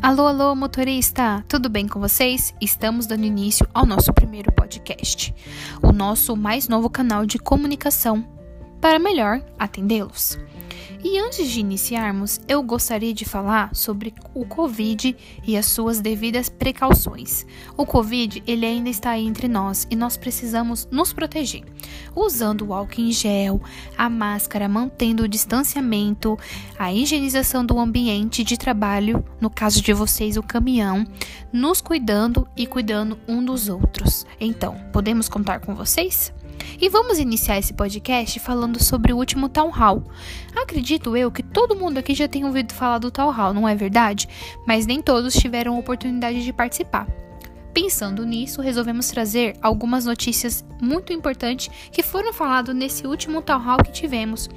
Alô, alô, motorista! Tudo bem com vocês? Estamos dando início ao nosso primeiro podcast, o nosso mais novo canal de comunicação, para melhor atendê-los. E antes de iniciarmos, eu gostaria de falar sobre o Covid e as suas devidas precauções. O Covid, ele ainda está entre nós e nós precisamos nos proteger, usando o álcool em gel, a máscara, mantendo o distanciamento, a higienização do ambiente de trabalho, no caso de vocês, o caminhão, nos cuidando e cuidando um dos outros. Então, podemos contar com vocês? E vamos iniciar esse podcast falando sobre o último Town Hall. Acredito eu que todo mundo aqui já tem ouvido falar do Town Hall, não é verdade? Mas nem todos tiveram a oportunidade de participar. Pensando nisso, resolvemos trazer algumas notícias muito importantes que foram faladas nesse último Town Hall que tivemos.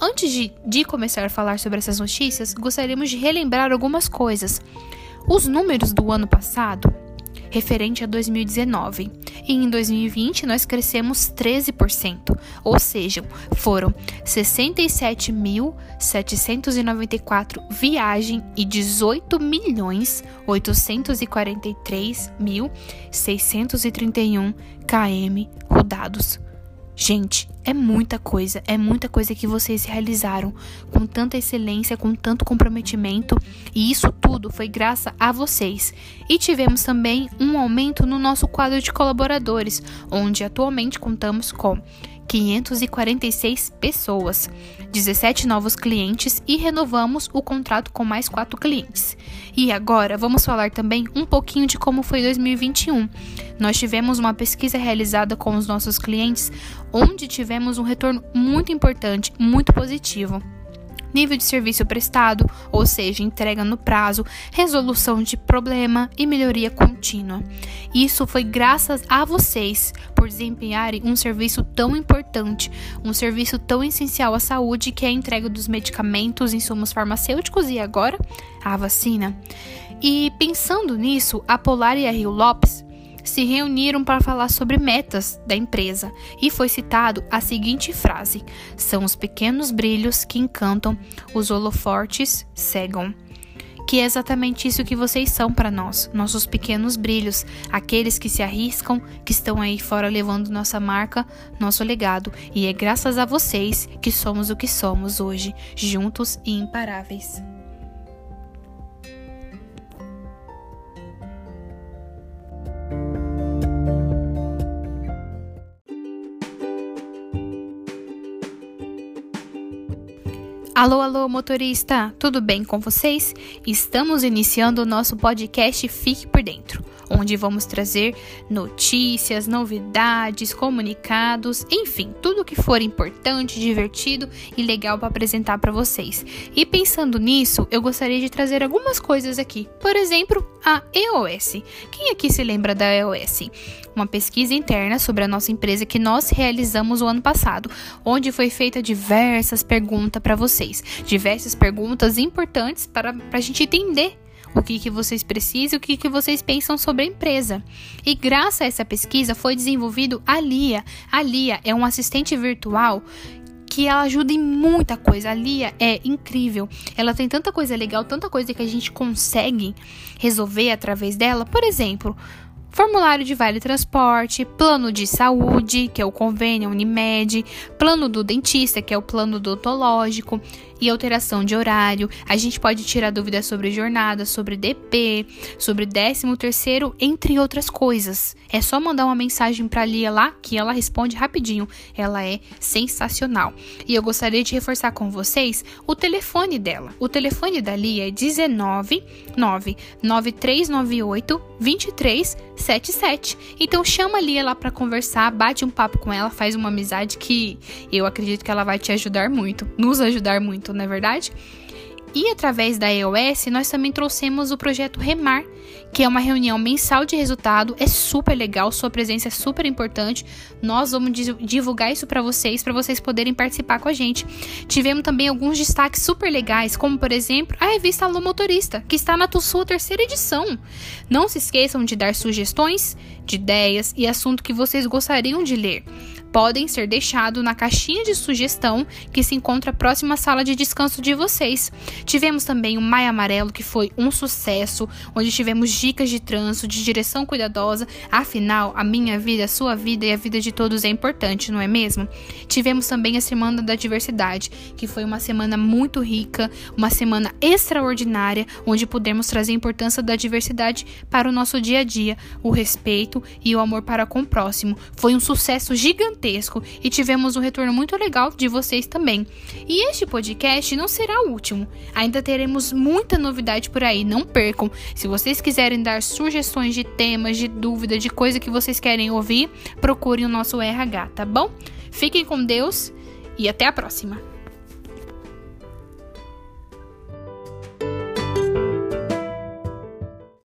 Antes de, de começar a falar sobre essas notícias, gostaríamos de relembrar algumas coisas. Os números do ano passado referente a 2019. E em 2020 nós crescemos 13%, ou seja, foram 67.794 viagens e 18 milhões 843 mil 631 km rodados. Gente, é muita coisa, é muita coisa que vocês realizaram com tanta excelência, com tanto comprometimento, e isso tudo foi graças a vocês. E tivemos também um aumento no nosso quadro de colaboradores, onde atualmente contamos com 546 pessoas, 17 novos clientes e renovamos o contrato com mais 4 clientes. E agora vamos falar também um pouquinho de como foi 2021. Nós tivemos uma pesquisa realizada com os nossos clientes, onde tivemos um retorno muito importante, muito positivo nível de serviço prestado, ou seja, entrega no prazo, resolução de problema e melhoria contínua. Isso foi graças a vocês por desempenharem um serviço tão importante, um serviço tão essencial à saúde que é a entrega dos medicamentos, insumos farmacêuticos e agora a vacina. E pensando nisso, a Polar e a Rio Lopes se reuniram para falar sobre metas da empresa e foi citado a seguinte frase: São os pequenos brilhos que encantam, os holofortes cegam. Que é exatamente isso que vocês são para nós, nossos pequenos brilhos, aqueles que se arriscam, que estão aí fora levando nossa marca, nosso legado, e é graças a vocês que somos o que somos hoje, juntos e imparáveis. Alô, alô, motorista, tudo bem com vocês? Estamos iniciando o nosso podcast Fique Dentro onde vamos trazer notícias, novidades, comunicados, enfim, tudo que for importante, divertido e legal para apresentar para vocês. E pensando nisso, eu gostaria de trazer algumas coisas aqui. Por exemplo, a EOS. Quem aqui se lembra da EOS? Uma pesquisa interna sobre a nossa empresa que nós realizamos o ano passado, onde foi feita diversas perguntas para vocês, diversas perguntas importantes para a gente entender o que, que vocês precisam, o que, que vocês pensam sobre a empresa. E graças a essa pesquisa foi desenvolvido a Lia. A Lia é um assistente virtual que ela ajuda em muita coisa. A Lia é incrível. Ela tem tanta coisa legal, tanta coisa que a gente consegue resolver através dela. Por exemplo, formulário de vale transporte, plano de saúde, que é o convênio Unimed, plano do dentista, que é o plano odontológico, e alteração de horário. A gente pode tirar dúvidas sobre jornada, sobre DP, sobre 13 terceiro, entre outras coisas. É só mandar uma mensagem para Lia lá que ela responde rapidinho. Ela é sensacional. E eu gostaria de reforçar com vocês o telefone dela. O telefone da Lia é 19 99398 2377. Então chama a Lia lá para conversar, bate um papo com ela, faz uma amizade que eu acredito que ela vai te ajudar muito, nos ajudar muito não é verdade? E através da EOS, nós também trouxemos o projeto Remar, que é uma reunião mensal de resultado. É super legal, sua presença é super importante. Nós vamos divulgar isso para vocês, para vocês poderem participar com a gente. Tivemos também alguns destaques super legais, como por exemplo a revista Alô Motorista, que está na sua terceira edição. Não se esqueçam de dar sugestões de ideias e assunto que vocês gostariam de ler podem ser deixados na caixinha de sugestão que se encontra próxima à sala de descanso de vocês. Tivemos também o Maia Amarelo, que foi um sucesso, onde tivemos dicas de trânsito, de direção cuidadosa. Afinal, a minha vida, a sua vida e a vida de todos é importante, não é mesmo? Tivemos também a Semana da Diversidade, que foi uma semana muito rica, uma semana extraordinária, onde pudemos trazer a importância da diversidade para o nosso dia a dia, o respeito e o amor para com o próximo. Foi um sucesso gigantesco e tivemos um retorno muito legal de vocês também. E este podcast não será o último. Ainda teremos muita novidade por aí, não percam. Se vocês quiserem dar sugestões de temas, de dúvida, de coisa que vocês querem ouvir, procurem o nosso RH, tá bom? Fiquem com Deus e até a próxima!